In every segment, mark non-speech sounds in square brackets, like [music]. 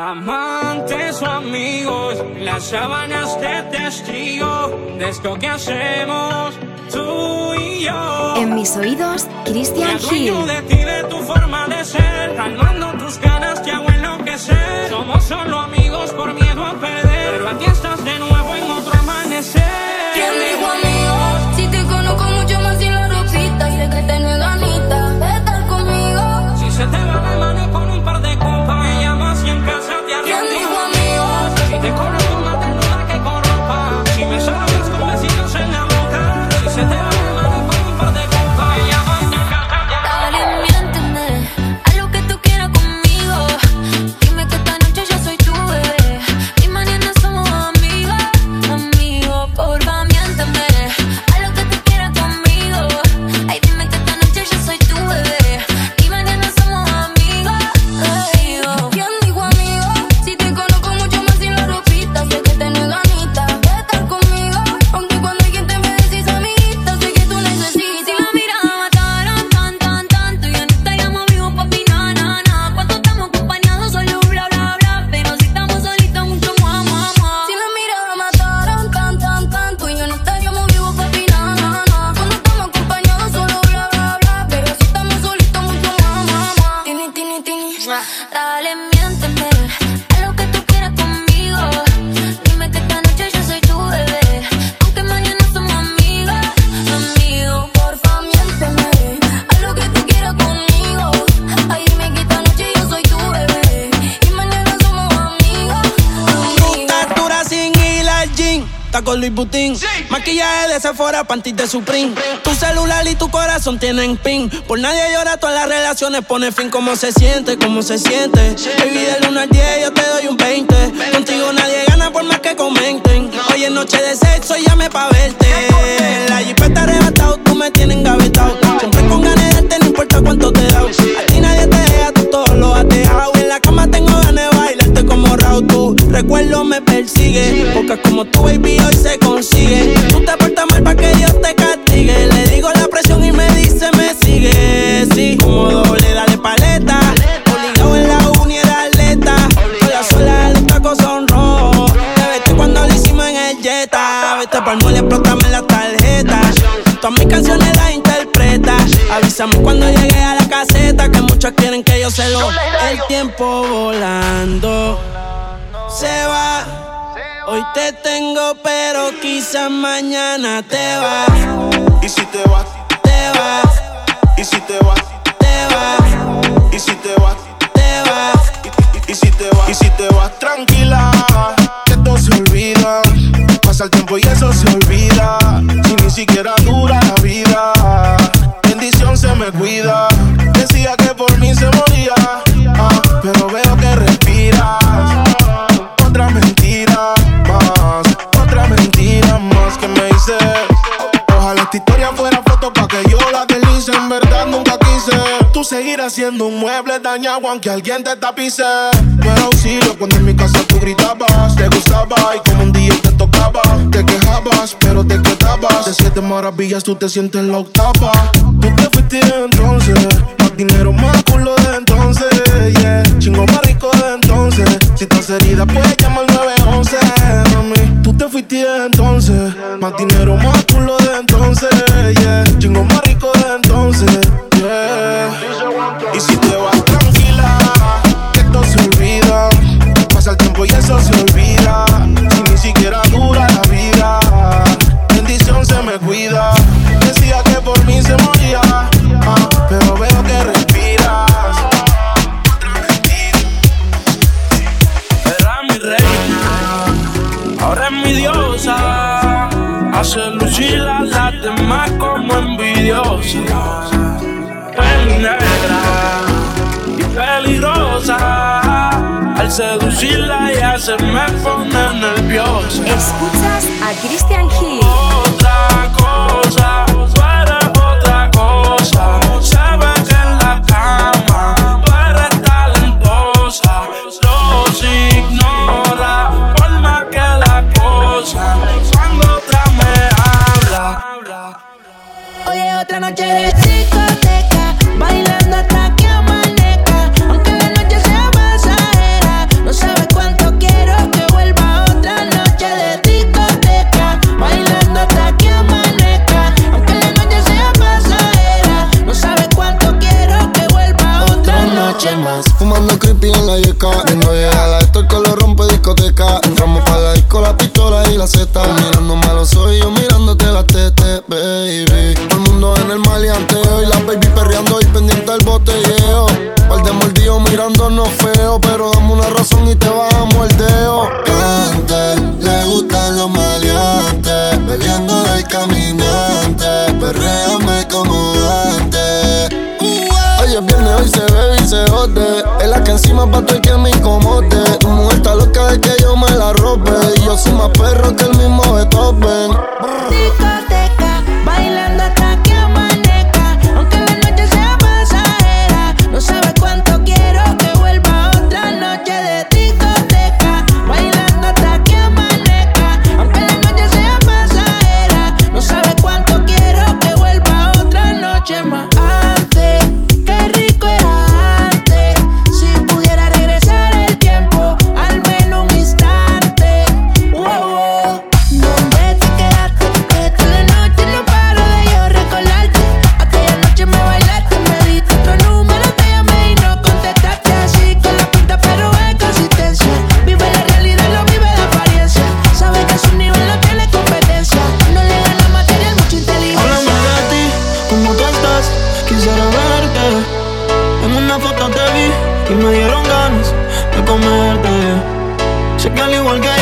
Amantes o amigos, las sábanas de testigo de esto que hacemos tú y yo. En mis oídos, Christian Hill. de ti, de tu forma de ser, calmando tus ganas te hago enloquecer. Somos solo amigos por miedo a perder, pero aquí estás de nuevo en otro amanecer. Sephora, panties de Supreme. Tu celular y tu corazón tienen pin. Por nadie llora, todas las relaciones pone fin. ¿Cómo se siente? ¿Cómo se siente? Baby, del 1 al 10 yo te doy un 20. Contigo nadie gana por más que comenten. Hoy es noche de sexo y llame pa' verte. La jipeta arrebatado, tú me tienes engavetado. Siempre con ganas de no importa cuánto te da. A ti nadie te deja, tú todo lo has dejado. En la cama tengo ganas de bailarte como Raúl. Tu recuerdo me persigue. Porque como tu baby hoy se Avísame cuando llegue a la caseta. Que muchos quieren que yo se lo. El tiempo volando se va. Hoy te tengo, pero quizás mañana te vas. Y si te vas, Te vas, y si te vas, te vas, y si te vas, te vas. y si te vas, y si te vas tranquila, que todo se olvida. Pasa el tiempo y eso se olvida. Si ni siquiera dura la vida, bendición se me cuida. Decía que por mí se moría, ah, pero veo que respiras. Otra mentira más, otra mentira más que me hice. Ojalá esta historia fuera foto pa' que yo la deslice. En verdad nunca. Tú seguirás siendo un mueble dañado aunque alguien te tapice. No era auxilio cuando en mi casa tú gritabas. Te gustaba y como un día te tocaba. Te quejabas, pero te quedabas. De siete maravillas tú te sientes en la octava. Tú te fuiste entonces. Más dinero, más culo de entonces. Yeah. Chingo más rico de entonces. Si estás herida, puedes llamar 911. Mami, tú te fuiste entonces. Más dinero, más culo de entonces. Yeah. Chingo más demás como envidiosa. Peli negra y peligrosa. Al seducirla ya se me pone nerviosa. Escuchas a Christian Hill. Otra cosa, perro que el mismo Beethoven. Al igual que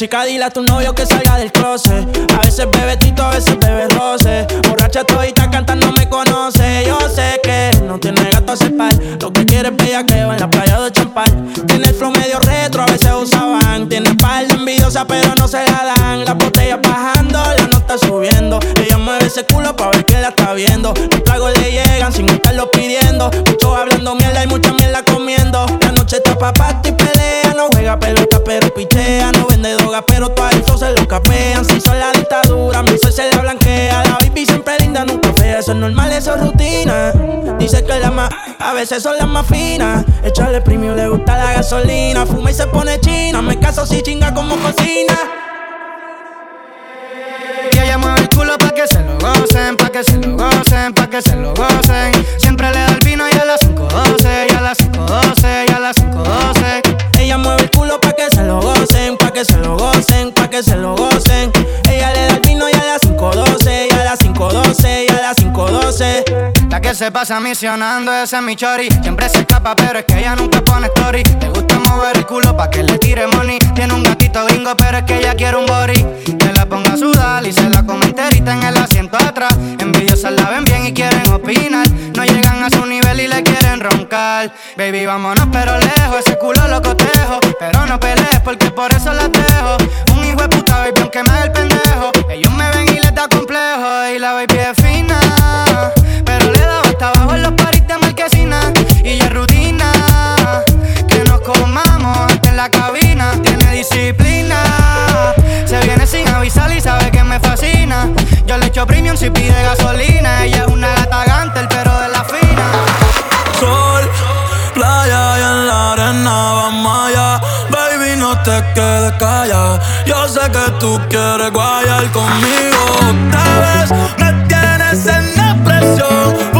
chica, dile a tu novio que salga del closet. A veces bebe tito, a veces bebe roce. Borracha todita cantando me conoce. Yo sé que no tiene Lo que quiere es bellaqueo en la playa de champán. Tiene el flow medio retro, a veces usaban. Tiene par envidiosa, pero no se la dan. Las botellas bajando, la nota subiendo. Ella mueve ese culo pa' ver que la está viendo. Los tragos le llegan sin estarlo pidiendo. Muchos hablando mierda y mucha mierda comiendo. La noche está pa' y pelea. No juega pelota, pero pichea. No vende droga, pero el flow se lo capean. Si son la dictadura, mi sol se le blanquea. La baby siempre linda, nunca fea. Eso es normal, eso es rutina. Dice que la más, a veces son las más finas. Echarle premio, le gusta la gasolina. Fuma y se pone china. Me caso si chinga como cocina. Y ella mueve el culo pa' que se lo gocen, pa' que se lo gocen, pa' que se lo gocen. Siempre le da el vino y a las 5.12, y a las 5.12, y a las 5.12. Ella mueve el culo pa' que se lo gocen, pa' que se lo gocen, pa' que se lo gocen. Ella le da el vino y a las 5.12, y a las 5.12, y a las 5.12. La que se pasa misionando, ese es mi chori. Siempre se escapa, pero es que ella nunca pone story. Le gusta mover el culo pa' que le tire money. Tiene un gatito gringo, pero es que ella quiere un body. Que la ponga a sudar y se la come enterita en el asiento atrás. Envidiosas la ven bien y quieren opinar. No llegan a su nivel y le quieren roncar. Baby, vámonos, pero lejos. Ese culo lo cotejo. Pero no pelees porque por eso la dejo. Un hijo de puta, baby, aunque me haga el pendejo. Ellos cabina, tiene disciplina. Se viene sin avisar y sabe que me fascina. Yo le echo premium si pide gasolina. Ella es una gata gante, el perro de la fina. Sol, playa y en la arena vamos allá. Baby, no te quedes callada. Yo sé que tú quieres guayar conmigo. Tal vez me tienes en la presión.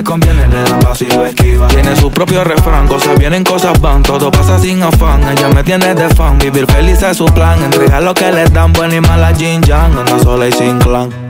le conviene le da pasivo esquiva. Tiene su propio refrán, cosas vienen, cosas van, todo pasa sin afán. Ella me tiene de fan, vivir feliz es su plan. Entregar lo que le dan, buena y mala Jin Yang, anda sola y sin clan.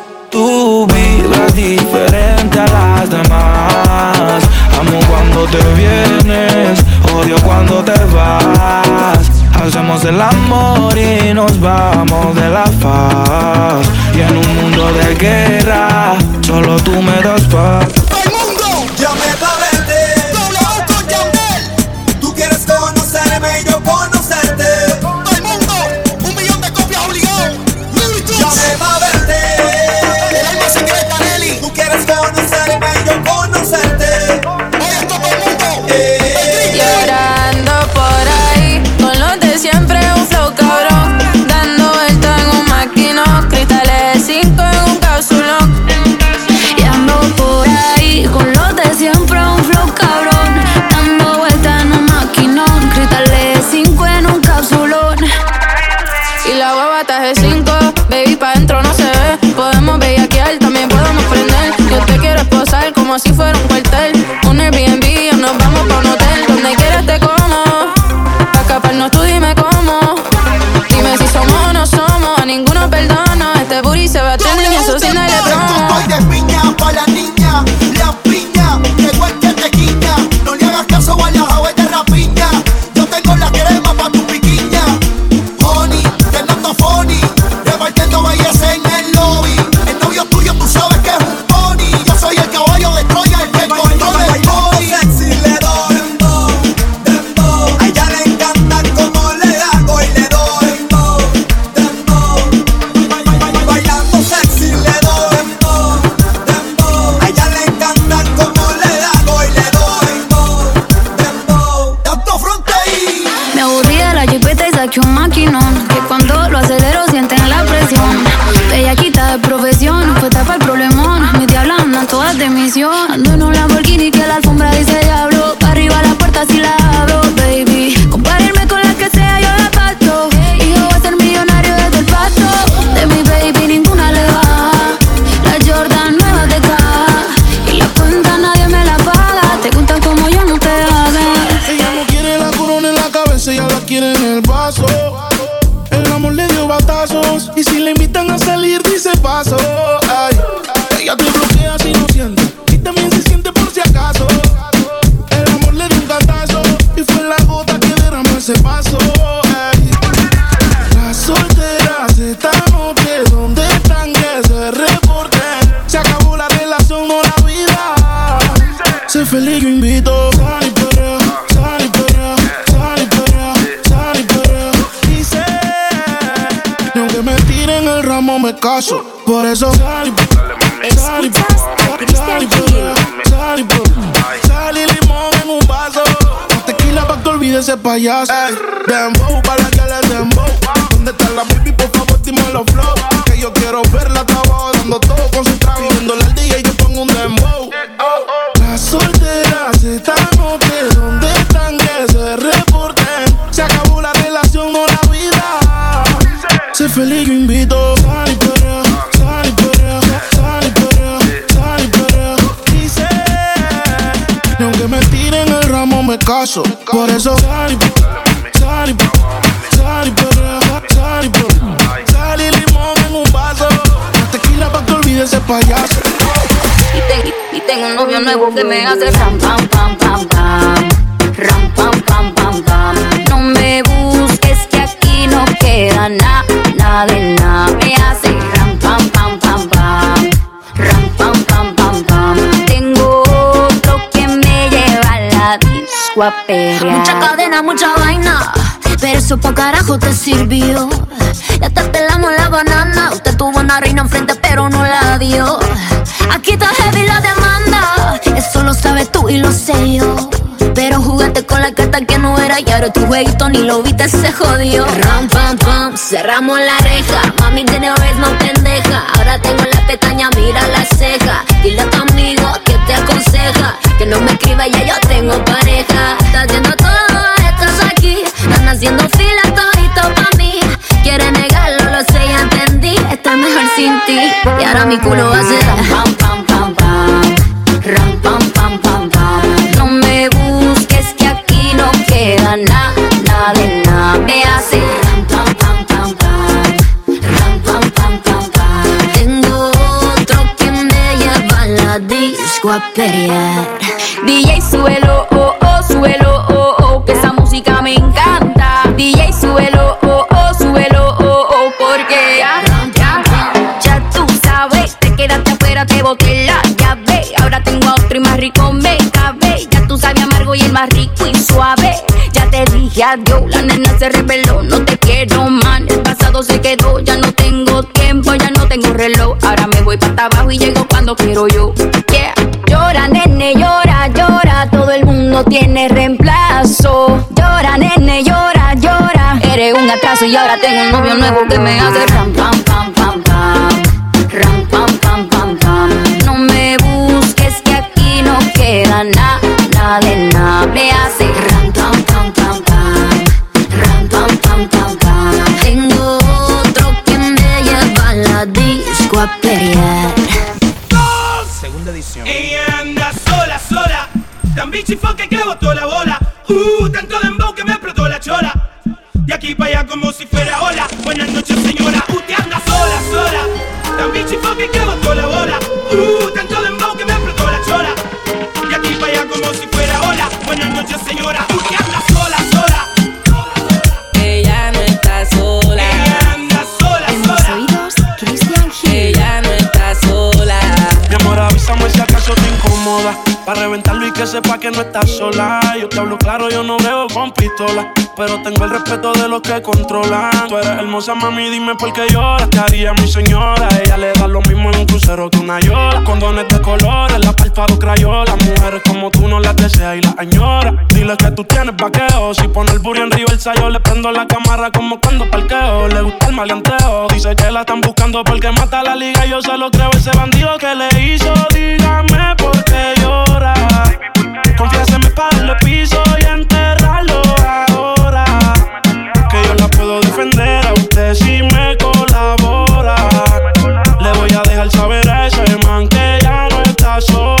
Tú vibras diferente a las demás. Amo cuando te vienes, odio cuando te vas. Hacemos el amor y nos vamos de la faz. Y en un mundo de guerra, solo tú me das paz. Que me hace ram pam pam pam pam ram pam pam pam pam no me busques que aquí no queda nada nada de nada me hace ram pam pam pam pam ram pam pam pam pam tengo otro que me lleva a la disco a Mucha cadena, mucha vaina. Pero eso pa' carajo te sirvió. Ya te pelamos la banana. Usted tuvo una reina enfrente, pero no la dio. Aquí está heavy la demanda. Y lo sé yo. Pero jugaste con la carta que no era y ahora tu jueguito ni lo viste, se jodió. Ram, pam, pam, cerramos la reja. Mami tiene vez no pendeja. Ahora tengo la pestaña, mira la ceja. Dile a tu amigo que te aconseja. Que no me escriba, ya yo tengo pareja. Estás viendo todo, estás aquí. Están haciendo fila todito pa' mí. Quiere negarlo, lo sé, ya entendí. Estoy mejor sin ti. Y ahora mi culo va a ser a. DJ suelo, oh, oh, suelo, oh, oh, que esa música me encanta. DJ suelo, oh, oh, suelo, oh, oh, porque ya, ya, ya tú sabes, te quedaste afuera, te boté la llave. Ahora tengo a otro y más rico me cabe. Ya tú sabes amargo y el más rico y suave. Ya te dije adiós, la nena se reveló, no te quiero man. El pasado se quedó, ya no tengo tiempo, ya no tengo reloj. Ahora me voy para abajo y llego cuando quiero yo. Llora, nene, llora, llora. Todo el mundo tiene reemplazo. Llora, nene, llora, llora. Eres un atraso y ahora tengo un novio nuevo que me hace ram, pam, pam, pam, pam. Ram, pam, pam, pam, pam. No me busques que aquí no queda nada, nada de nada. Me hace ram, pam, pam, pam, pam. Ram, pam, pam, pam, pam. Tengo otro que me lleva a la disco a pelear. Segunda edición. Ella. Tan bichifoque que botó la bola. Uh, tanto dembow que me explotó la chola. De aquí para allá como si fuera ola. Buenas noches, señora. Usted anda sola, sola. Tan bichifoque que botó la bola. Uh, tanto dembow que me explotó la chola. De aquí para allá como si fuera ola. Buenas noches, señora. Usted Para reventarlo y que sepa que no estás sola. Yo te hablo claro, yo no veo con pistola. Pero tengo el respeto de los que controlan. Tú eres hermosa, mami, dime por qué lloras. ¿Qué haría mi señora? Ella le da lo mismo en un crucero que una yola. Condones de colores, la párpado crayola. Mujeres como tú no las deseas y las añoras. Dile que tú tienes vaqueo. Si pone el burro en río el sayo, le prendo la cámara como cuando parqueo. Le gusta el maleanteo. Dice que la están buscando porque mata la liga. Yo se lo creo, ese bandido que le hizo. Dígame por qué llora. Confiéseme para el piso y enterrarlo no está sola. Y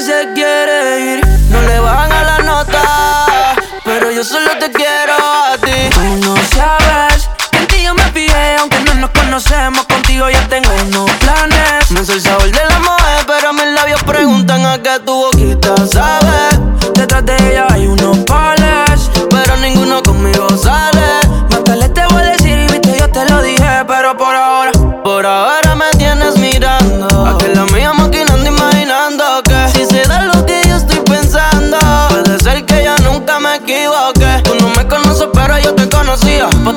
se quiere ir. No le bajan a la nota, pero yo solo te quiero a ti. Tú no sabes que en ti yo me fijé, aunque no nos conocemos. Contigo ya tengo unos planes. No soy sabor de la mujer, pero mis labios preguntan a qué tu boquita sabe. Detrás de ella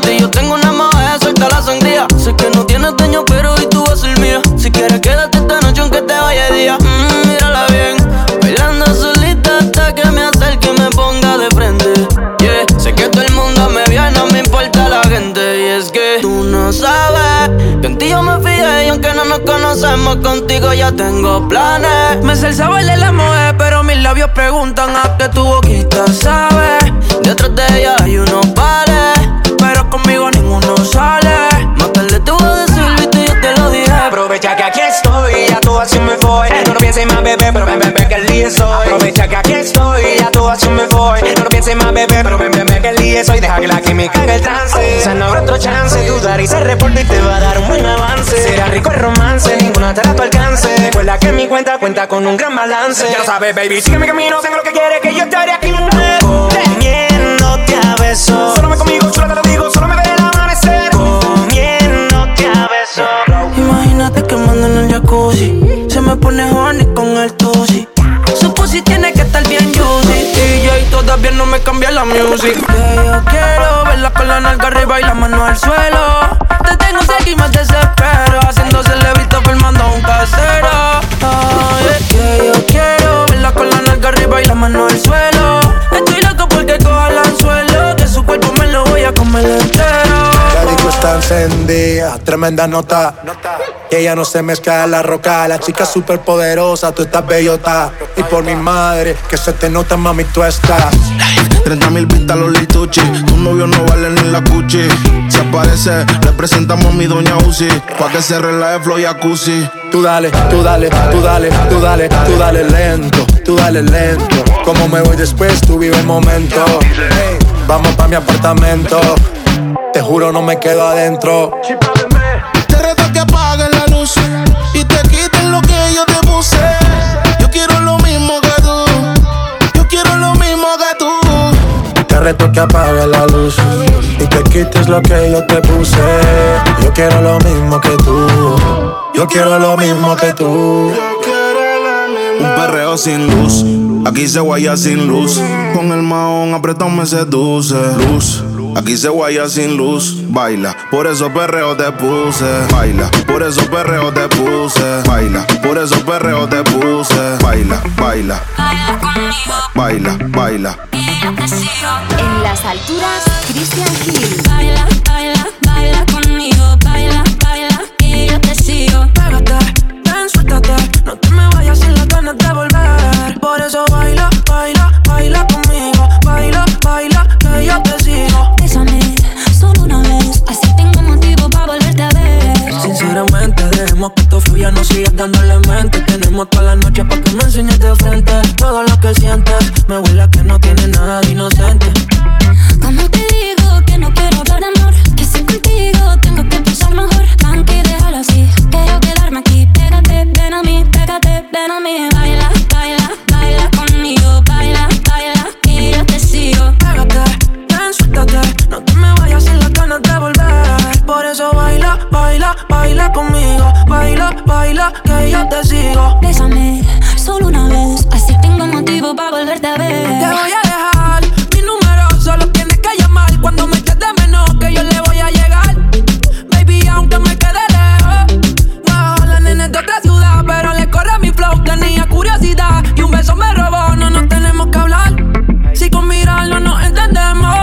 ti yo tengo una mujer, suelta la sangría. Sé que no tienes dueño, pero hoy tú vas a ser mía. Si quieres, quédate esta noche aunque te vaya de día. Mm, mírala bien, bailando solita hasta que me acerque y me ponga de frente. Yeah, sé que todo el mundo me vio y no me importa la gente. Y es que tú no sabes que en ti yo me fijé y aunque no nos conocemos, contigo ya tengo planes. Me sé el sabor la mujer, pero mis labios preguntan a qué tu boquita sabe. Detrás de ella hay unos pares, sale. Más tarde te voy a decir, viste, yo te lo dije. Aprovecha que aquí estoy, ya todo así me voy. No lo pienses más, bebé, pero ven, ven, ven, que el día soy. Aprovecha que aquí estoy, ya todo así me voy. No lo pienses más, bebé, pero ven, ven, ven, que el día soy. Deja que la química haga el trance. Se no habrá otro chance. Dudar y se reporte y te va a dar un buen avance. Será rico el romance, ninguna te da tu alcance. Recuerda que mi cuenta cuenta con un gran balance. Ya lo sabes, baby, sigue mi camino, tengo lo que quieres, que yo estaré aquí. Comiéndote a besos. Solo me conmigo, solo te lo digo, solo me ve Se me pone horny con el tusi. Su pussy tiene que estar bien juicy. DJ todavía no me cambia la music. Que yo quiero verla con la nalga arriba y la mano al suelo. Te tengo cerca y me desespero. Levito filmando a un casero. Ay, que yo quiero verla con la nalga arriba y la mano al suelo. Estoy loco porque coja el anzuelo. Que su cuerpo me lo voy a comer entero. La disco está encendida, tremenda nota. Que ella no se mezcla en la roca. La chica súper poderosa, tú estás bellota. Y por mi madre, que se te nota, mami, tú estás. 30 mil pistas los lituchi. Tu novio no vale ni la cuchi. Si aparece, le presentamos a mi doña Uzi. Pa' que se relaje flow y jacuzzi. Tú dale, tú dale, tú dale, tú dale, tú dale lento, tú dale lento. Como me voy después, tú vive el momento. Hey, vamos pa' mi apartamento. Te juro, no me quedo adentro. Te reto que que yo quiero lo mismo que tú. Yo quiero lo mismo que tú. Te reto que apagues la luz y te quites lo que yo te puse. Yo quiero lo mismo que tú. Yo quiero lo mismo que tú. Un perreo sin luz. Aquí se guaya sin luz. Con el maón apretado me seduce. Luz. Aquí se guaya sin luz, baila, por eso perreo te puse, baila, por eso perreo te puse, baila, por eso perreo te puse, baila, baila, baila, baila. En las alturas, Christian Hill. Baila, baila, baila conmigo, baila, baila, y yo te sigo. Pégate, ven, suéltate. No te Que esto fluya, no sigas dándole mente. Tenemos toda la noche para que me enseñes de frente todo lo que sientes. Me huele que no tiene nada de inocente. ¿Cómo te digo que no quiero hablar de amor? Que si contigo tengo que pensar mejor. Tranqui, déjalo así. Quiero quedarme aquí. Pégate, ven a mí, pégate, ven a mí. Baila, baila, baila conmigo. Baila, baila, y yo te sigo. Pégate, ven, suéltate. No te me vayas sin las ganas de volver. Por eso baila, baila, baila conmigo Baila, baila, que yo te sigo. Bésame, solo una vez, así tengo motivo para volverte a ver. Te voy a dejar mi número, solo tienes que llamar cuando me quede menos que yo le voy a llegar. Baby, aunque me quede lejos, wow, la de otra ciudad, pero le corre mi flow, tenía curiosidad y un beso me robó, no nos tenemos que hablar. Si con mirarlo nos entendemos,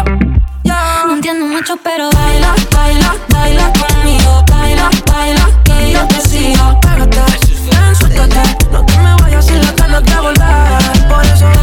No entiendo mucho, pero baila, baila, baila. baila suéltate. No te me vayas sin la ganas de volver. Por eso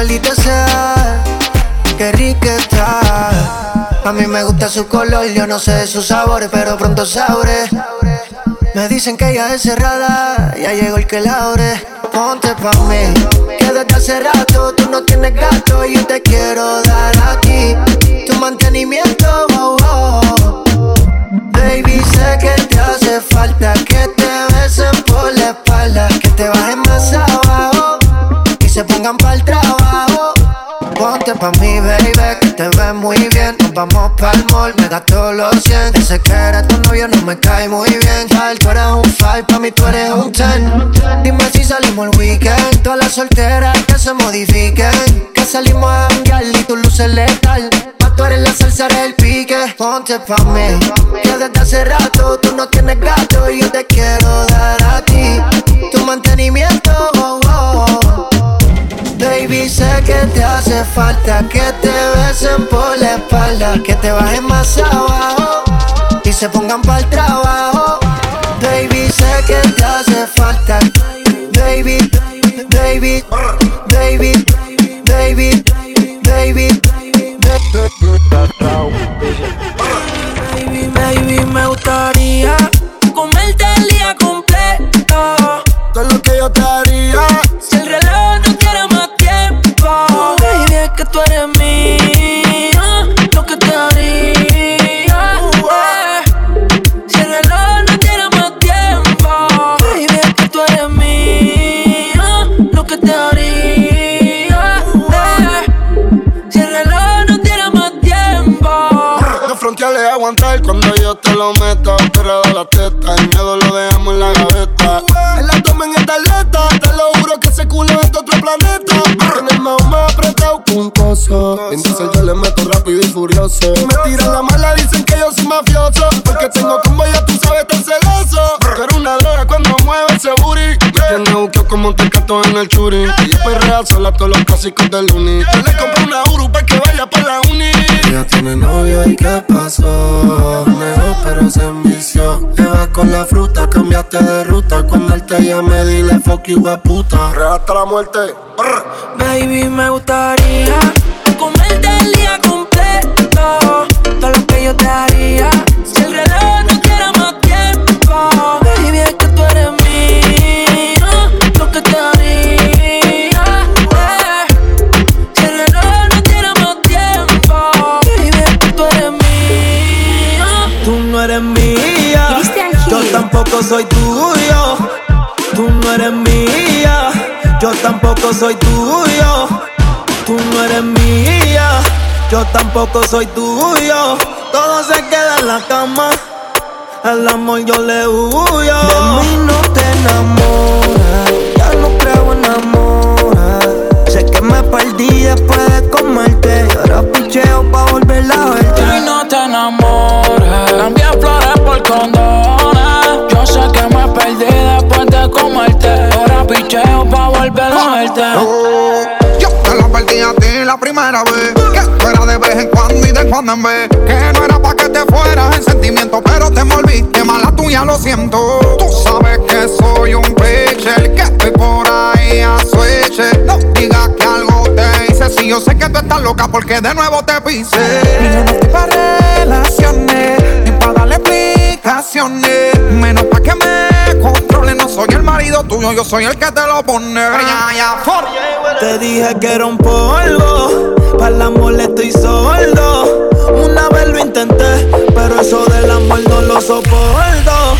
maldita sea. Qué rica está. A mí me gusta su color, yo no sé de sus sabores, pero pronto sabré. Me dicen que ella es cerrada, ya llegó el que la abre. Ponte pa' mí, que desde hace rato tú no tienes gato y yo te quiero dar aquí. Tu mantenimiento, oh, oh. Baby, sé que te hace falta que te besen por la espalda, que te bajen más abajo y se pongan para el. Pa' mí, baby, que te ves muy bien. Nos vamos pa'l mall, me gasto los 100. Ese que eres tu novio no me cae muy bien. Tal, tú eres un 5, pa' mí tú eres un 10. Dime si salimos el weekend. Todas las solteras que se modifiquen. Que salimos a janguear y tu luces letal. Pa' tú eres la salsa del pique. Ponte pa' mí, que desde hace rato tú no tienes gato y yo te quiero dar a ti. Tu mantenimiento, oh, oh. Baby, sé que te hace falta que te besen por la espalda, que te bajen más abajo y se pongan para el trabajo. Baby, sé que te hace falta. Baby, baby, baby, baby, baby. Baby, cuando yo te lo meta. Pero la teta, el miedo lo dejamos en la gaveta. En la toma en esta atleta, te lo juro que ese culo es de otro planeta. Tiene el más más apretado un coso. Entonces yo le meto rápido y furioso. Me tiran la mala, dicen que yo soy mafioso. Porque tengo como ya tú sabes, tan celoso. Eres una droga cuando mueve ese booty. Me tiene como un tecato en el churi. Ella perrea sola todos los clásicos del uni. Yo le a puta. Hasta la muerte. Baby, me gustaría comerte el día completo. Todo lo que yo te haría. Si el reloj no quiere más tiempo. Baby, es que tú eres mío. Lo que te haría. eh. Si el reloj no quiere más tiempo. Baby, es que tú eres mío. Tú no eres mía, yo tampoco soy tuyo. Tampoco soy tuyo. Tú no eres mía, yo tampoco soy tuyo. Todo se queda en la cama, el amor yo le huyo. De mí no te enamoras, ya no creo en amor. Sé que me perdí después de comerte. Y ahora picheo pa' volver a verte. Y no te enamores, cambié flores por condones. Yo sé que me perdí después de comerte. Picheo pa' volver a verte. Yo te lo perdí a ti la primera vez. Que tú eras de vez en cuando y de cuando en vez. Que no era pa' que te fueras en sentimiento, pero te envolviste mala tuya, lo siento. Tú sabes que soy un pitcher, que estoy por ahí a switch. No digas que algo te hice, si yo sé que tú estás loca porque de nuevo te pisé. Y yo no estoy pa' relaciones, ni pa' darle explicaciones. Menos pa' que me no soy el marido tuyo, yo soy el que te lo pone. Te dije que era un polvo, para el amor estoy sordo. Una vez lo intenté, pero eso del amor no lo soporto.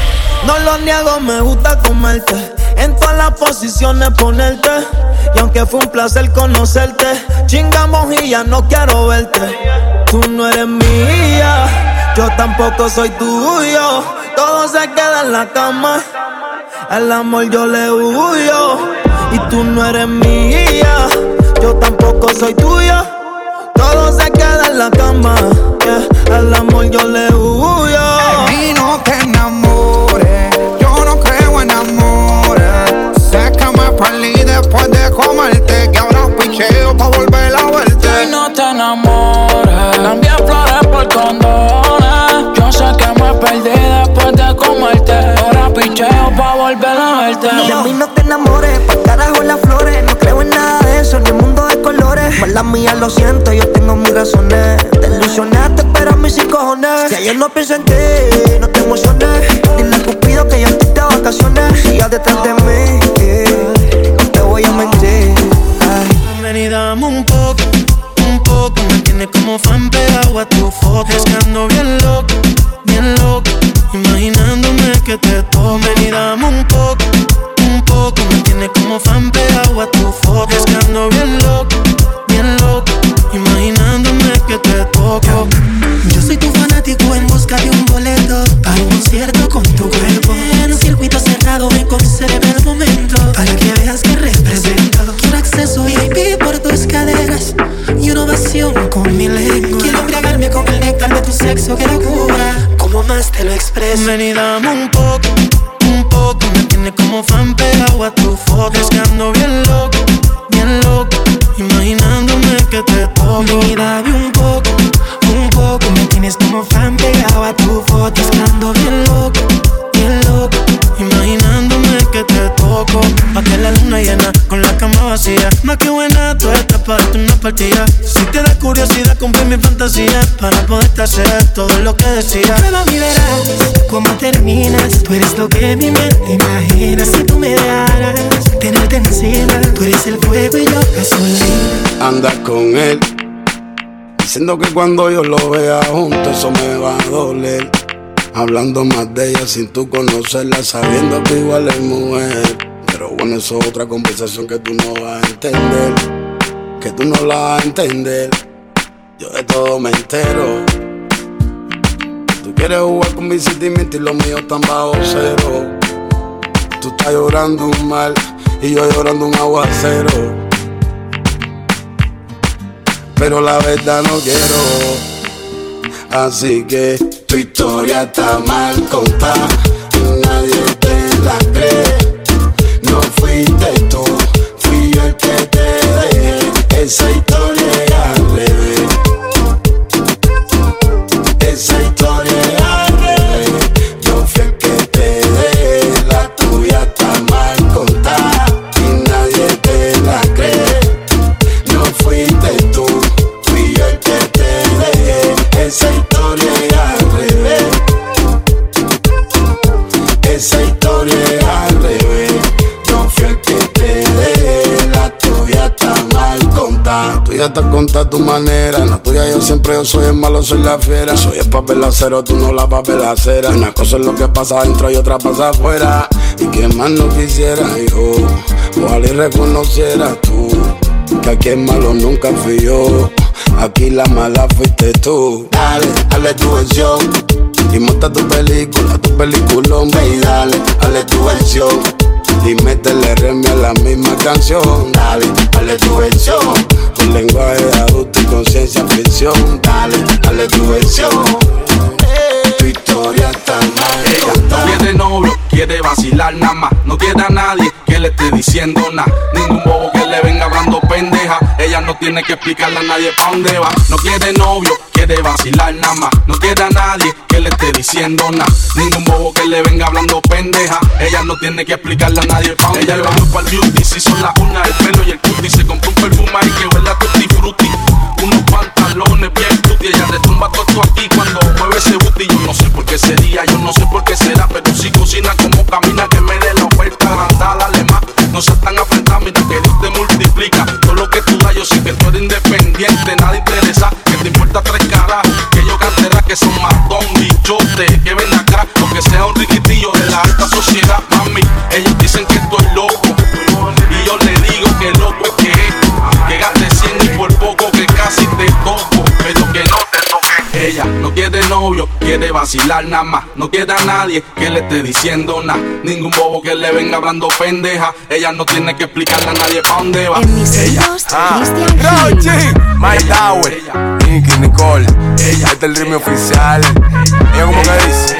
No lo niego, me gusta comerte. En todas las posiciones ponerte. Y aunque fue un placer conocerte, chingamos y ya no quiero verte. Tú no eres mía, yo tampoco soy tuyo. Todo se queda en la cama. El amor yo le huyo y tú no eres mía. Yo tampoco soy tuya. Todo se queda en la cama. yeah. El amor yo le huyo. Y no te enamores, yo no creo en amores. Sé que me perdí después de comerte, que ahora picheo pa' volver a verte. Y no te enamores, cambié flores por condones. Yo sé que me perdí después de comerte. Ahora picheo pa' volver a verte. De mí no te enamores, pa' carajo las flores. No creo en nada de eso, ni el mundo de colores. Mala mía, lo siento, yo tengo mis razones. Te ilusionaste, pero a mí sin cojones. Si ayer no pienso en ti, no te emociones. Dile a Cupido que yo estoy de vacaciones. Siga detrás de mí, eh, no te voy a mentir. Ay. Ven y dame un poco, como fan pegado a tu foto. Es bien loco, bien loco. Imaginándome que te toco. Ven y un poco, Me tienes como fan pegado a tu foto. Es bien loco, bien loco. Imaginándome que te toco. Yo soy tu fanático en busca de un boleto Para un concierto con tu cuerpo En un circuito cerrado ven concédeme el momento Para que veas que represento Quiero acceso VIP por tus caderas Y una ovación con mi lengua Quiero embriagarme con el néctar de tu sexo Que locura, como más te lo expreso Ven y dame un poco, un poco. Me tienes como fan pegado a tu foto. Es que bien loco, bien loco. Imaginándome que te toco. Y dame un poco, un poco Me tienes como fan pegado a tu foto Estando bien loco, bien loco Imaginándome que te toco. Pa' que la luna llena con la cama vacía. Más que buena, tú estás para darte una partida. Si te da curiosidad, compré mi fantasía Para poderte hacer todo lo que decía. Prueba y verás cómo terminas Tú eres lo que mi mente imagina. Si tú me dejaras tenerte encima Tú eres el fuego y yo gasolina Anda con él. Diciendo que cuando yo lo vea junto, eso me va a doler. Hablando más de ella sin tú conocerla, sabiendo que igual es mujer. Pero bueno, eso es otra conversación que tú no vas a entender. Que tú no la vas a entender. Yo de todo me entero. Tú quieres jugar con mis sentimientos y los míos están bajo cero. Tú estás llorando un mal y yo llorando un aguacero. Pero la verdad no quiero. Así que tu historia está mal contada. Nadie te la cree. No fuiste tú, fui yo el que te dejé. Esa historia es al revés. Esa historia es al revés. Yo fui el que te dejé. La tuya está mal contada. Y nadie te la cree. No fuiste tú, fui yo el que te dejé. Esa historia contra tu manera. La tuya yo siempre yo soy el malo, soy la fiera. Soy el papel acero, tú no la papel acera. Una cosa es lo que pasa adentro y otra pasa afuera. Y que más no quisiera yo, ojalá y reconociera tú. Que aquí el malo nunca fui yo. Aquí la mala fuiste tú. Dale, dale tu versión. Y monta tu película, tu peliculón, ve y dale, dale tu versión. Y métele remi a la misma canción. Dale, dale tu versión. Con lenguaje de adulto y conciencia ficción. Dale, dale tu versión. Tu historia está mal. No quiere novio, quiere vacilar nada más. No quiere a nadie que le esté diciendo nada. Ningún tiene que explicarle a nadie pa' dónde va. No quiere novio, quiere vacilar nada más. No quiere a nadie que le esté diciendo nada. Ningún bobo que le venga hablando pendeja. Ella no tiene que explicarle a nadie pa' dónde Ella va para el beauty, si son las una, el pelo y el cutie. Se compró un perfume ahí que huele a tutti frutti. Unos pantalones bien tutti. Ella retumba todo esto aquí cuando mueve ese booty. Yo no sé por qué sería, yo no sé por qué será. Pero si cocina como camina, que me dé la oferta. Anda, dale más. No seas tan Que te importa tres caras. Que yo cantera que son matón, bichote. Que ven acá, aunque sea un riquitillo de la alta sociedad, novio, quiere vacilar nada más. No quiere a nadie que le esté diciendo nada. Ningún bobo que le venga hablando pendeja. Ella no tiene que explicarle a nadie pa' dónde va. En mis Ella. Ah. Rochi, Mike Tower, Nicky Nicole, ella este es el ritmo oficial. Ella como que dice.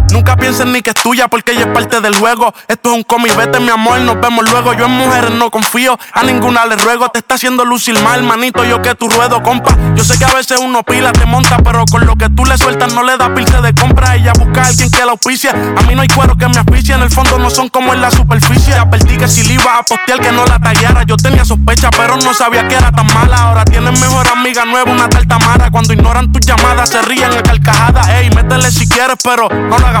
Nunca piensen ni que es tuya porque ella es parte del juego. Esto es un cómic, vete mi amor, nos vemos luego. Yo en mujeres no confío, a ninguna le ruego. Te está haciendo lucir mal, manito, yo que tu ruedo, compa. Yo sé que a veces uno pila, te monta, pero con lo que tú le sueltas no le da pilce de compra. Ella busca a alguien que la auspicia. A mí no hay cuero que me auspicie, en el fondo no son como en la superficie. Advertí que si le iba a postear que no la tallara. Yo tenía sospecha, pero no sabía que era tan mala. Ahora tienes mejor amiga nueva, una tal Tamara. Cuando ignoran tus llamadas, se ríen a carcajadas. Ey, métele si quieres, pero no lo hagas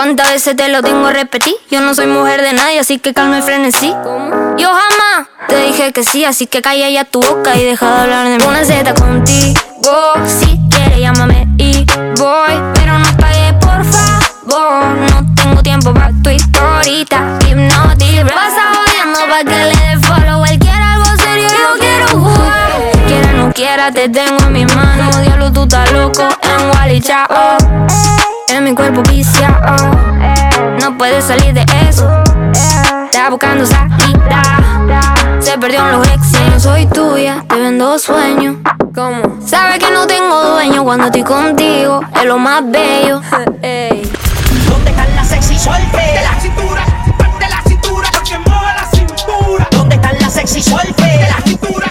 ¿cuántas veces te lo tengo a repetir? Yo no soy mujer de nadie, así que calma y frenesí. Yo jamás te dije que sí, así que calla ya tu boca y deja de hablar de mí. Una Z contigo, si quieres llámame y voy, pero no pagues por favor. No tengo tiempo para tu historita, hipnotic. Pasa jodiendo pa' que le dé follow. Él quiere algo serio, yo quiero jugar. Quiera no quiera, te tengo en mis manos. Diablo, tú estás loco en Wally, chao. Mi cuerpo viciado, no puedes salir de eso. Está buscando salida, se perdió en los ex. Yo no soy tuya, te vendo sueños. ¿Cómo? Sabes que no tengo dueño cuando estoy contigo, es lo más bello. [laughs] Ey. ¿Dónde están las sexy suelte? De la cintura, parte la cintura, porque mueve la cintura. ¿Dónde están las sexy suelte? De la cintura,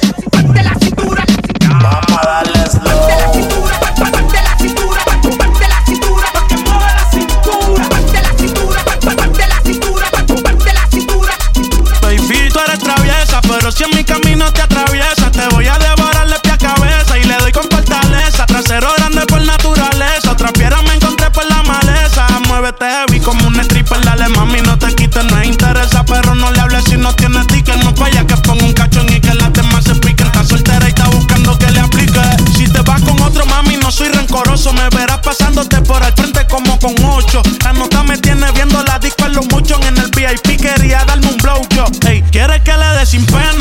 si en mi camino te atraviesa, te voy a devorar de pie a cabeza y le doy con fortaleza. Trasero grande por naturaleza, otra piedra me encontré por la maleza. Muévete heavy como un stripper, dale mami, no te quites, no interesa, pero no le hables si no tienes ticket. No falla que ponga un cachón y que las demás se piquen. Está soltera y está buscando que le aplique. Si te vas con otro mami, no soy rencoroso, me verás pasándote por al frente como con ocho. La nota me tiene viendo la disco en los muchos en el VIP, quería darme un blow yo. Ey, quiere que le dé sin pena.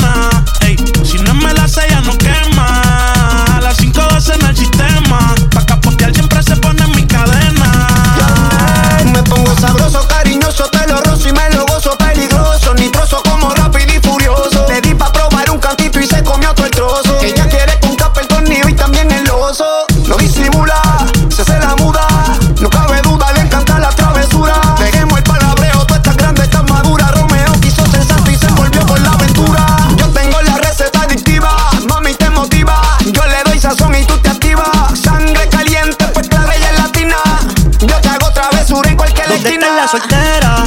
Soltera?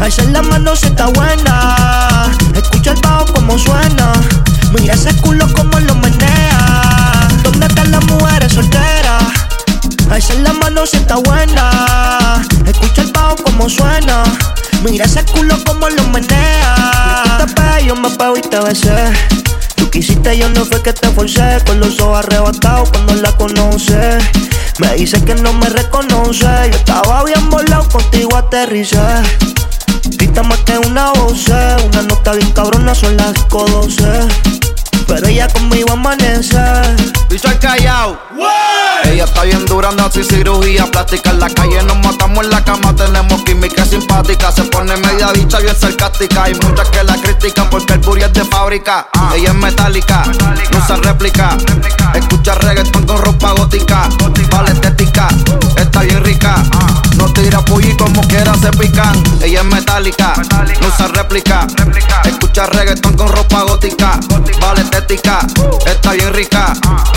Alza la mano si está buena. Escucha el bajo como suena. Mira ese culo como lo menea. ¿Dónde están las mujeres solteras? Alza la mano si está buena. Escucha el bajo como suena. Mira ese culo como lo menea. Te pegas, yo me pego y te besé. Quisiste, yo no fue que te forcé. Con los ojos arrebatados cuando la conoce. Me dice que no me reconoce. Yo estaba bien volado, contigo aterricé. Grita más que una voz, una nota bien cabrona, son las 12. Pero ella conmigo amanece. Bicho al callao. Ella está bien dura, anda sin cirugía plástica. En la calle nos matamos en la cama, tenemos química simpática. Se pone media dicha, bien sarcástica. Hay muchas que la critican porque el booty es de fábrica. Ella es metálica, no usa réplica. Escucha reggaeton con ropa gótica. Vale estética, está bien rica. No tira puyi como quiera se pican. Ella es metálica, no usa réplica. Escucha reggaeton con ropa gótica. Vale estética, está bien rica.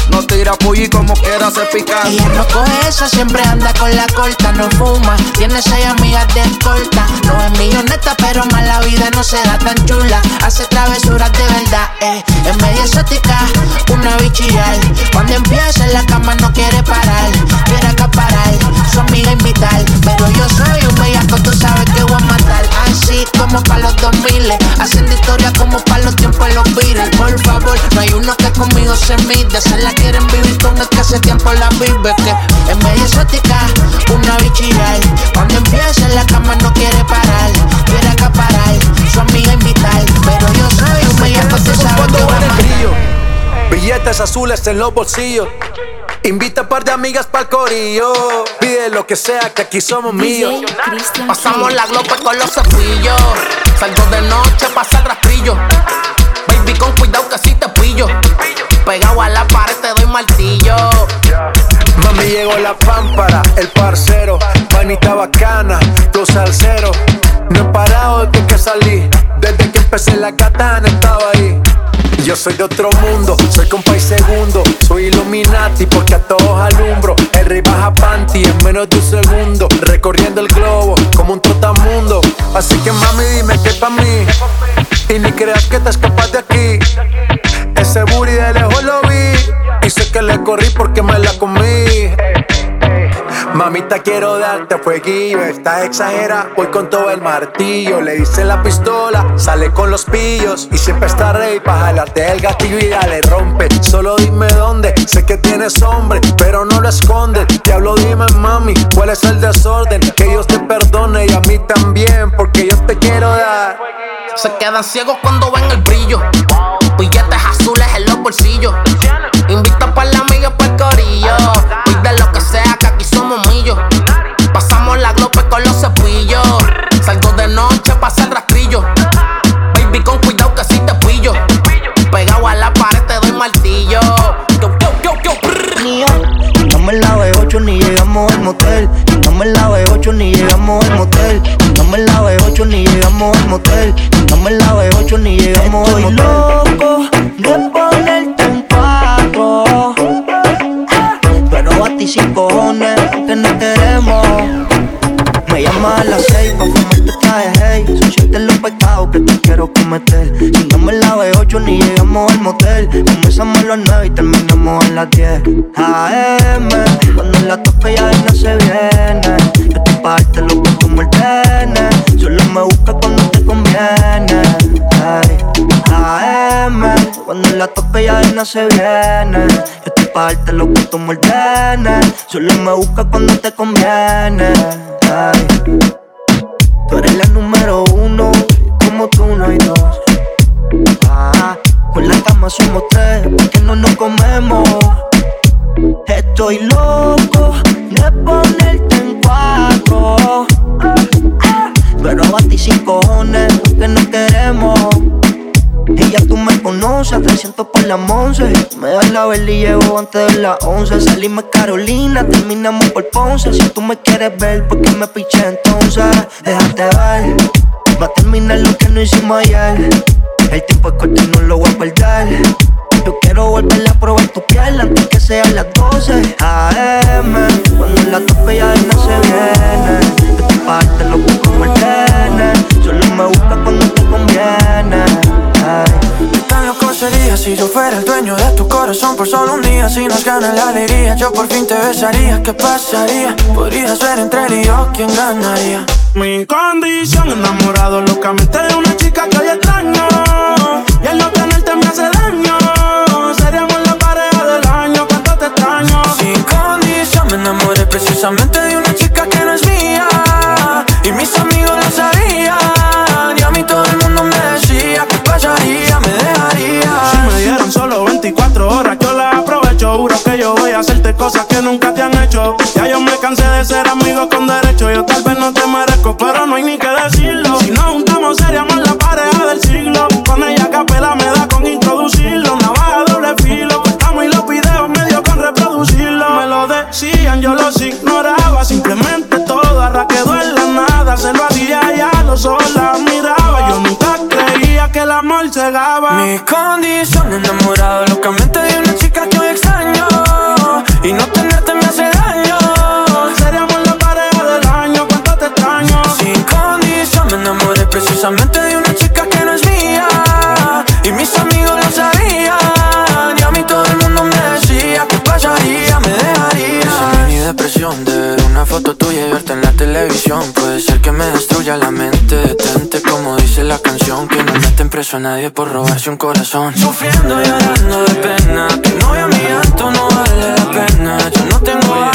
No tira puyi como quiera se pican. Ella no coge esa, siempre anda con la corta, no fuma, tiene seis amigas de escolta. No es milloneta, pero más la vida no se da tan chula. Hace travesuras de verdad, eh. Es media exótica, una bichillar. Cuando empieza en la cama no quiere parar, quiere acaparar, su amiga invitar. Pero yo soy un bellaco, tú sabes que voy a matar. Así como para los 2000, haciendo historia como para los tiempos de los Beatles. Por favor, no hay uno que conmigo se mide, se la quieren vivir con el que hace tiempo la vive. Que es media exótica, una bichillar. Cuando empieza en la cama no quiere parar, quiere acaparar, su amiga invitar. Pero yo soy un bellaco, tú sabes que voy a matar. Billetes azules en los bolsillos. Invita a par de amigas pa'l corillo. Pide lo que sea, que aquí somos míos. Pasamos la glope con los cepillos. Salgo de noche, pasa el rastrillo. Baby, con cuidado que si te pillo. Pegado a la pared te doy martillo. Mami llegó la pámpara, el parcero, panita bacana, tu salsero. No he parado desde que salí, desde que empecé la katana estaba ahí. Yo soy de otro mundo, soy compa y segundo, soy Illuminati porque a todos alumbro. El rey panty en menos de un segundo, recorriendo el globo como un trotamundo. Así que mami dime que pa' mí, y ni creas que te escapas de aquí. Ese booty de lejos lo vi Y sé que le corrí porque me la comí Mamita quiero darte fueguillo Estás exagera, voy con todo el martillo Le dice la pistola, sale con los pillos Y siempre está rey pa' jalarte el gatillo y dale rompe Solo dime dónde, sé que tienes hombre Pero no lo escondes, diablo dime mami ¿Cuál es el desorden? Que Dios te perdone y a mí también Porque yo te quiero dar Se quedan ciegos cuando ven el brillo. Billetes azules en los bolsillos. Invita pa' la amiga pa' el corillo. Motel. Andamos en la B8 ni llegamos al motel. Andamos en la B8 ni llegamos al motel. Andamos en la B8 ni llegamos al motel. loco de ponerte en cuatro. Pero a ti sin cojones, que no queremos. Me llama a las seis pa' fumarte traje hey. Son siete los pecados que te quiero cometer. Si no me la B8 ni llegamos al motel. Comenzamos a las nueve y terminamos a las 10 AM, cuando la tope ya no se viene. Yo te parte lo que como el tene Solo me busca cuando te conviene cuando la tope ya no se viene Yo te parte lo que tene Solo me busca cuando te conviene. Tú eres la número uno, como tú no hay dos. Ah, con la cama somos tres, porque no nos comemos. Estoy loco de ponerte en cuatro. Pero a ti sin cojones, que no queremos. Y ya tú me conoces, 300 por la once. Me das la verde y llevo antes de las 11. Salimos Carolina, terminamos por Ponce. Si tú me quieres ver, ¿por qué me piché entonces? Déjate ver, va a terminar lo que no hicimos ayer. El tiempo es corto y no lo voy a perder. Yo quiero volver a probar tu piel antes que sean las 12 AM. Cuando la tope ya no se viene. Tu parte loco como el. Solo me busca cuando te conviene. Ay. ¿Qué tan loco sería si yo fuera el dueño de tu corazón por solo un día? Si nos gana la alegría, yo por fin te besaría. ¿Qué pasaría? Podría ser entre él y yo quien ganaría. Mi condición, enamorado locamente de una chica que hoy extraño. Y el no tenerte me hace daño. Seríamos la pareja del año, cuánto te extraño. Sin condición me enamoré precisamente de una chica que no es mía. Y mis amigos solo 24 horas, yo las aprovecho. Juro que yo voy a hacerte cosas que nunca te han hecho. Ya yo me cansé de ser amigo con derecho. Yo tal vez no te merezco, pero no hay ni que decirlo. Si nos juntamos, seríamos la pareja del siglo. Con ella capela me da con introducirlo. Navaja doble filo. Cortamos y los videos medio con reproducirlo. Me lo decían, yo los ignoraba. Simplemente todo arra quedó en la nada. Se lo hacía ya los ojos la miraba. Yo nunca que el amor cegaba. Mi condición enamorado locamente de una chica que hoy extraño. Y no tenerte me hace daño. Seríamos la pareja del año, cuánto te extraño. Sin condición me enamoré precisamente a nadie por robarse un corazón. Sufriendo y llorando de pena. Tu novio mi llanto no vale la pena. Yo no tengo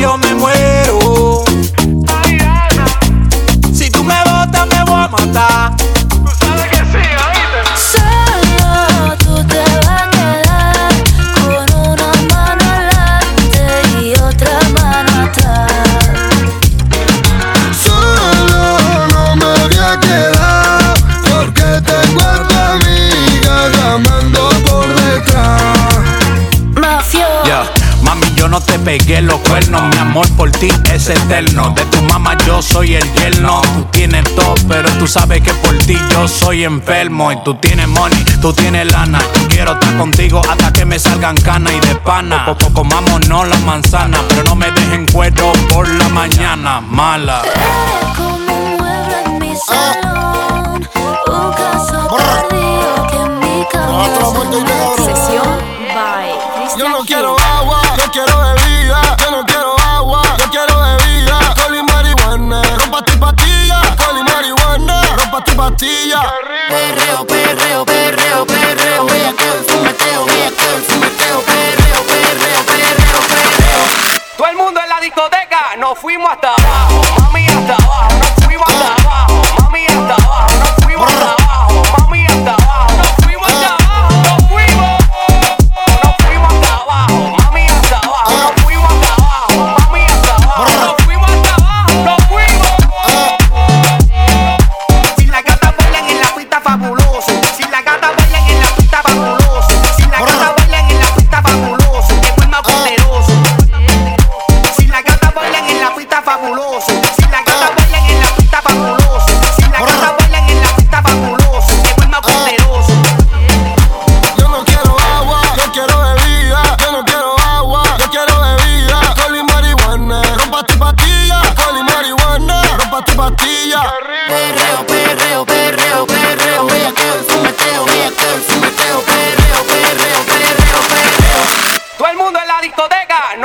yo me muero. Ti es eterno. De tu mamá yo soy el yerno. Tú tienes todo, pero tú sabes que por ti yo soy enfermo. Y tú tienes money, tú tienes lana. Quiero estar contigo hasta que me salgan canas y de pana. Poco comámonos la manzana, pero no me dejen cuero por la mañana. Mala. Como un mueble en mi salón, pastilla. Perreo, perreo, perreo, perreo, bellaqueo y fumeteo, bellaqueo y fumeteo, perreo, perreo, perreo, perreo. Todo el mundo en la discoteca, nos fuimos hasta abajo,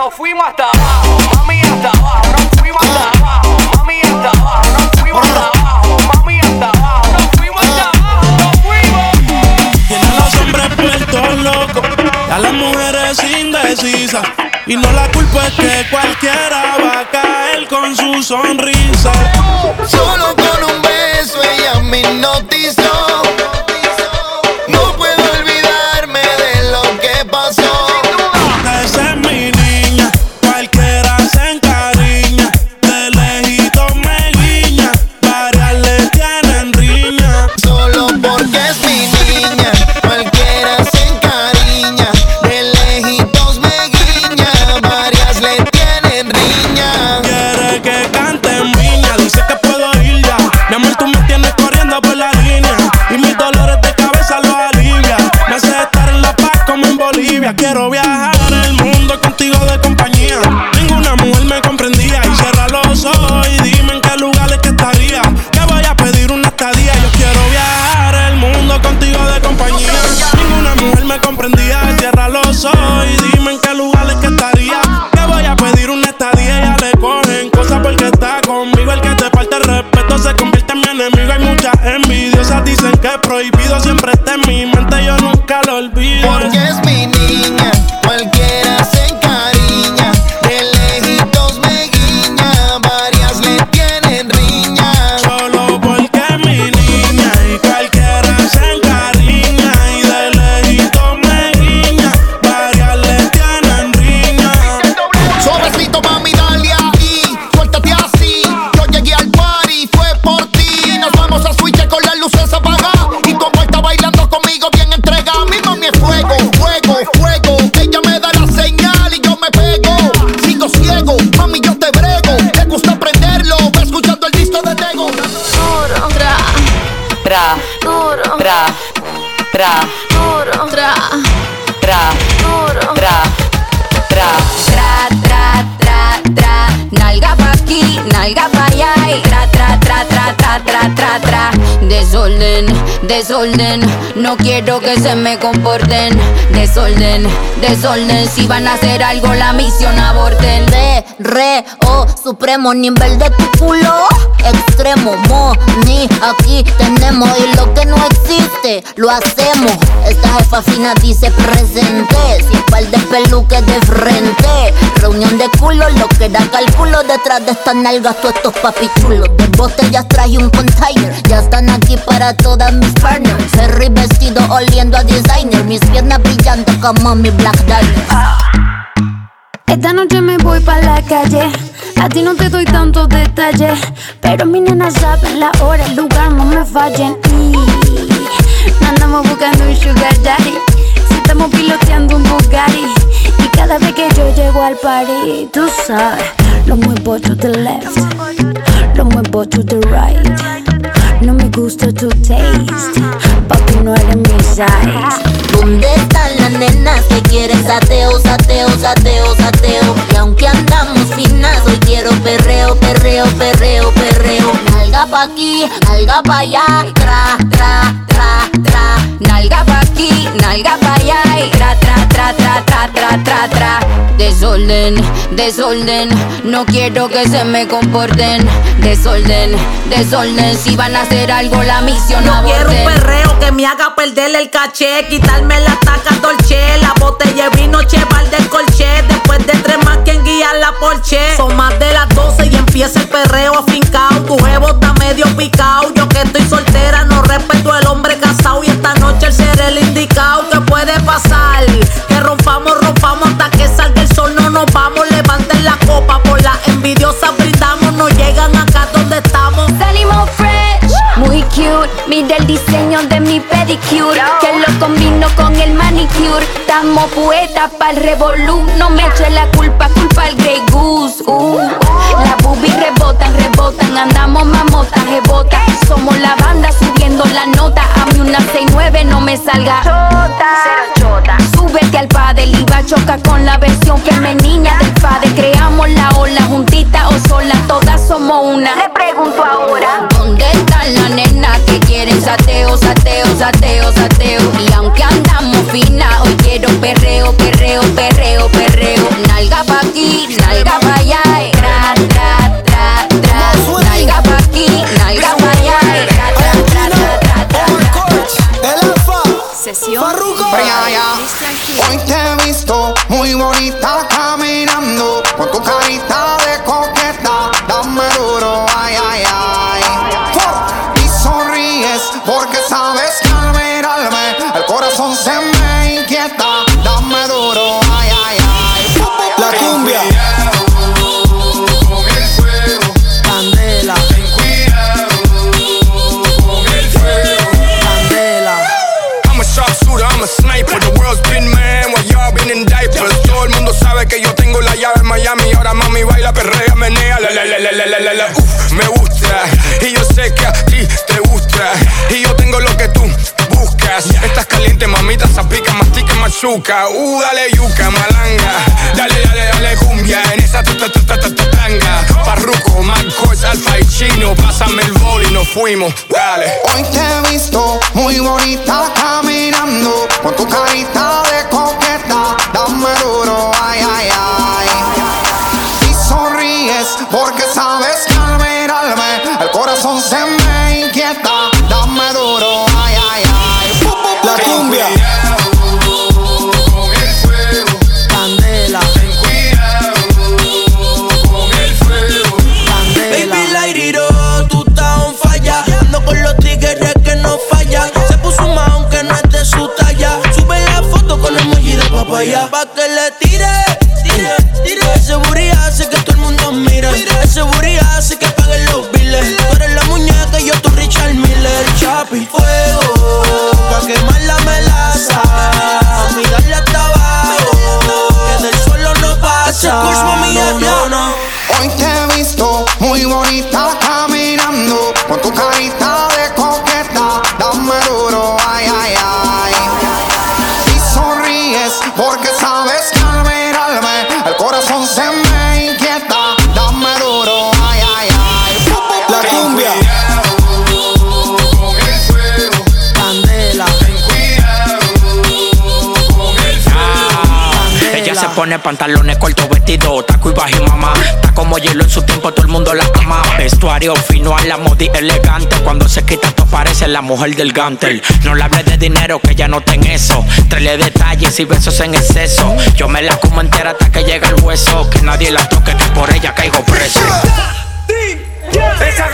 nos fuimos hasta abajo, mami hasta abajo, nos fuimos hasta abajo, mami hasta abajo, nos fuimos hasta abajo, mami hasta abajo, nos fuimos hasta abajo, nos fuimos. Tiene a los hombres puestos locos y a las mujeres indecisas. Y no la culpa es que cualquiera va a caer con su sonrisa. Tra, duro, tra, tra, duro, tra, tra, duro. tra, tra. Tra, tra, tra, tra, nalga pa' aquí, nalga allá y tra, tra, tra, tra, tra, tra, tra, tra. Desorden, desorden, no quiero que se me comporten. Desorden, desorden, si van a hacer algo la misión aborten. Re, re, oh, supremo nivel de tu culo, extremo, mo, ni, aquí tenemos y lo que no existe, lo hacemos. Esta jefa fina dice presente, sin par de peluques de frente. Reunión de culo, lo que da cálculo detrás de estas nalgas, todos estos papichulos. De botellas traje un container, ya están aquí para todas mis partners. Ferry vestido oliendo a designer, mis piernas brillando como mi Black Diamond. Esta noche me voy pa' la calle. A ti no te doy tantos detalles. Pero mi nena sabe la hora, el lugar, no me fallen. Y andamos buscando un sugar daddy. Si estamos piloteando un Bugatti. Y cada vez que yo llego al party, tú sabes, lo muevo to the left. Lo muevo to the right. No me gusta tu taste. Papi, no eres mi size. ¿Dónde están las nenas que quieren sateo, sateo, sateo, sateo? Y aunque andamos finas, hoy quiero perreo, perreo, perreo, perreo nalga pa' aquí, nalga pa' allá, tra, tra, tra, tra, nalga pa' aquí, nalga pa' allá, y tra, tra, tra, tra, tra, tra, tra, tra. Desorden, desorden, no quiero que se me comporten. Desorden, desorden, si van a hacer algo la misión no aborden. quiero un perreo que me haga perder el caché, quitarme la taca dolce, la botella de vino cheval del colche, después de tres más quien guía la porche. Son más de las 12 y empieza el perreo afincado, tu jevo está medio picao. Yo que estoy soltera, no respeto al hombre casado. Y esta noche el ser el indicado. ¿Qué puede pasar? Que rompamos, rompamos hasta que salga el sol. No nos vamos, levanten la copa. Por la envidiosa brindamos, no llegan acá donde estamos. Salimos fresh, muy cute. Mira el diseño de mi pedicure, que lo combino con el manicure. Pa'l revolú. No me eche la culpa, culpa al Grey Goose. Uh. Las boobies rebotan, rebotan. Andamos mamotas, rebota. Somos la banda subiendo la nota. A mí una 69 no me salga. Chota. Súbete al padre, iba choca con la versión femenina del padre. Creamos la ola juntita o sola, todas somos una. Le pregunto ahora, ¿dónde están las nenas que quieren sateo, sateo, sateo, sateo? Y aunque andamos fina, hoy quiero perreo, perreo, perreo, perreo. Nalga pa' aquí, nalga pa' allá, eh. tra, tra, tra, tra. Nalga pa' aquí, nalga pa' allá, eh. tra, tra, tra, tra. Sesión Brian, en Miami. Ahora mami baila, perrea, menea. La, la, la, la, la, la, la. Uf, me gusta. Y yo sé que a ti te gusta. Y yo tengo lo que tú buscas. Estás caliente, mamita, zapica, mastica, machuca. Uh, dale yuca, malanga. Dale, dale, dale cumbia. En esa ta ta ta ta ta ta tanga. Parruco, Marcos, Alfa y Chino. Pásame el bol y nos fuimos. Dale. Hoy te he visto muy bonita caminando con tu carita de coqueta. Dame duro, ay, ay, ay. Y sonríes porque Pantalones cortos, vestido, taco y bajo y mamá. Está como hielo en su tiempo, todo el mundo la ama. Vestuario fino a la modi elegante. Cuando se quita, esto parece la mujer del gantel. No le hables de dinero, que ya no ten eso. Trele detalles y besos en exceso. Yo me la como entera hasta que llega el hueso. Que nadie la toque, que por ella caigo preso. Esa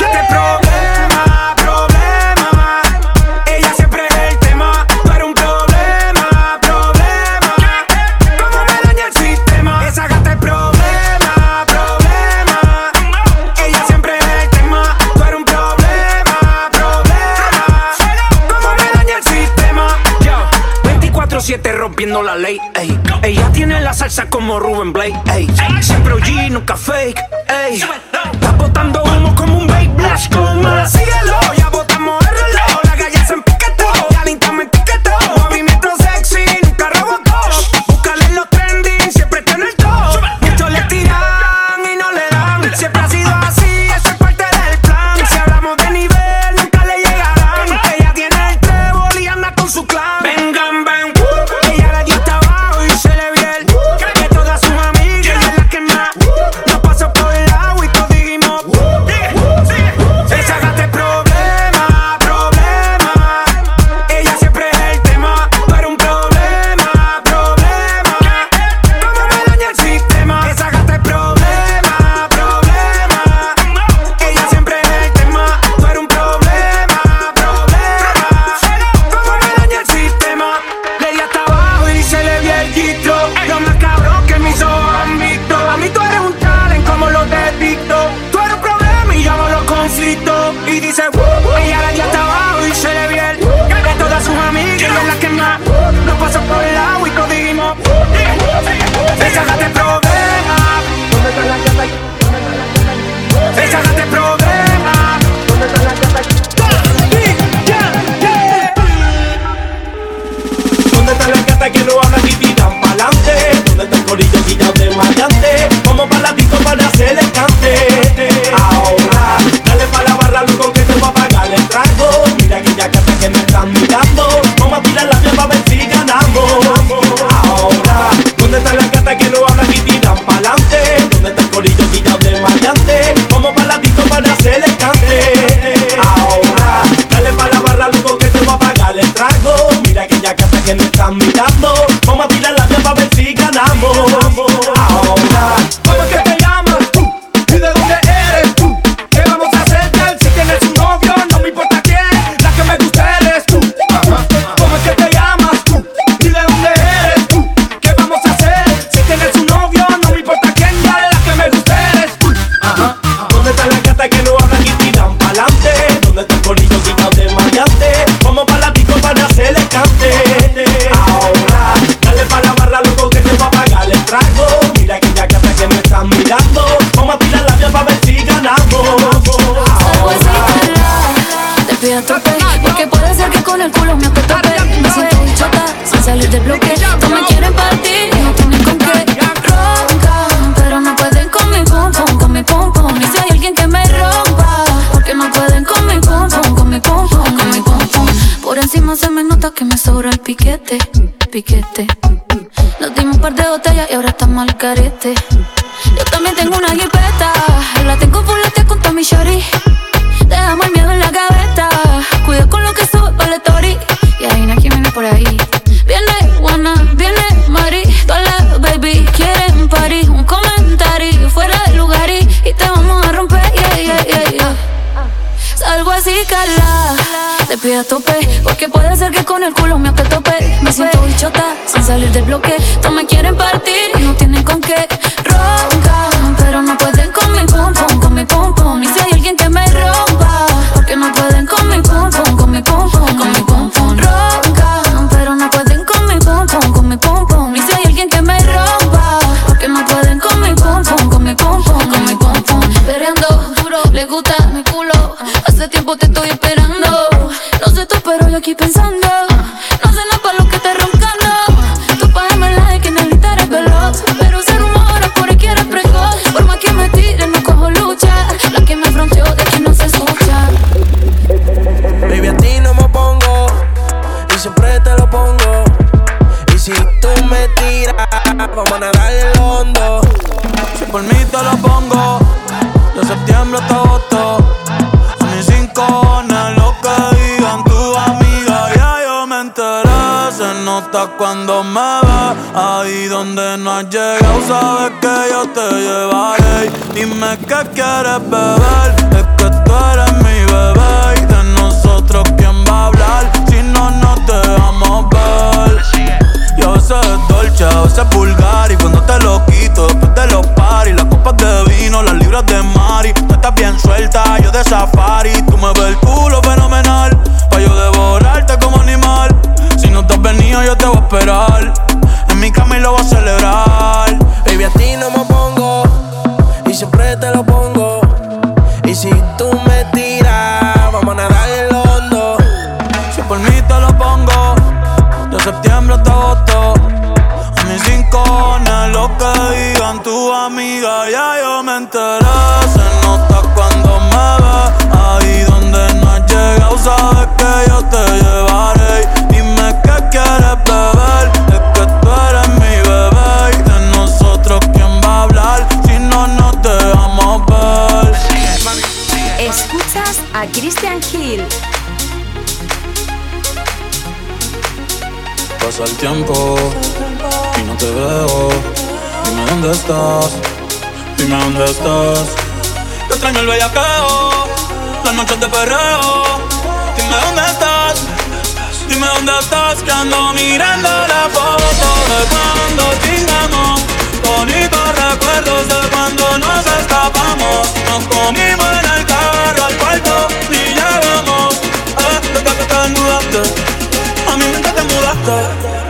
Porque puede ser que con el culo me apretó Me siento chota sin salir del bloque. No me quieren partir, no tienen con qué. Ronca, pero no pueden con mi pum pum, con mi pum pum. Y si hay alguien que me rompa Porque no pueden con mi pum pum, con mi pum pum, con mi pum pum Por encima se me nota que me sobra el piquete, piquete. Nos dimos un par de botellas y ahora estamos al carete. pide a tope. Porque puede ser que con el culo mío que tope. Me siento bichota sin salir del bloque. No me quieren partir y no tienen con qué. cuando me ve Ahí donde no has llegado Sabes que yo te llevaré. Dime qué quieres beber Es que tú eres mi bebé. Y de nosotros quién va a hablar Si no, no te vamos a ver. Yo sé dolce, a veces vulgar. Y cuando te lo quito después de los paris Las copas de vino, las libras de mari Tú estás bien suelta, yo de safari. Tú me ves el culo fenomenal Pa' yo devorar yo te voy a esperar. En mi cama y lo voy a celebrar. Baby, a ti no me el tiempo y no te veo. Dime dónde estás, dime dónde estás. Yo extraño el bellaqueo, las noches de perreo. Dime dónde estás, dime dónde estás. Que ando mirando la foto de cuando chingamos. Bonitos recuerdos de cuando nos escapamos. Nos comimos en el carro al cuarto y llegamos. Eh, te, te, a mi mente te mudaste.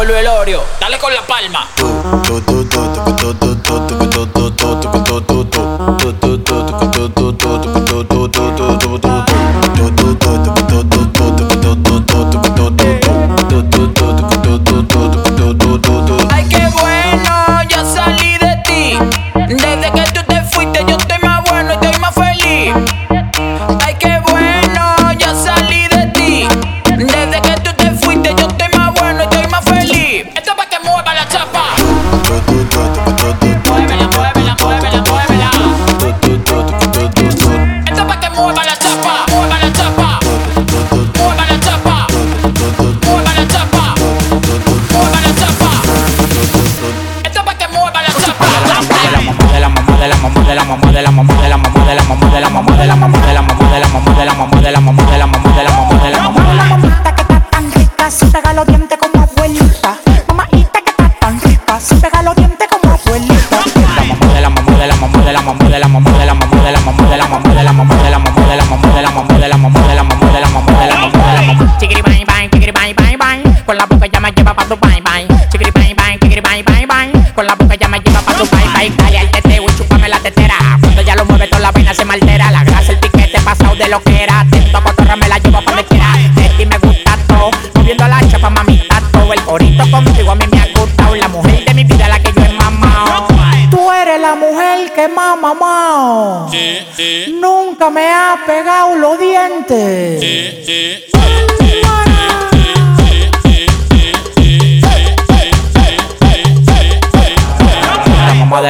vuelve el Oreo. Dale con la palma.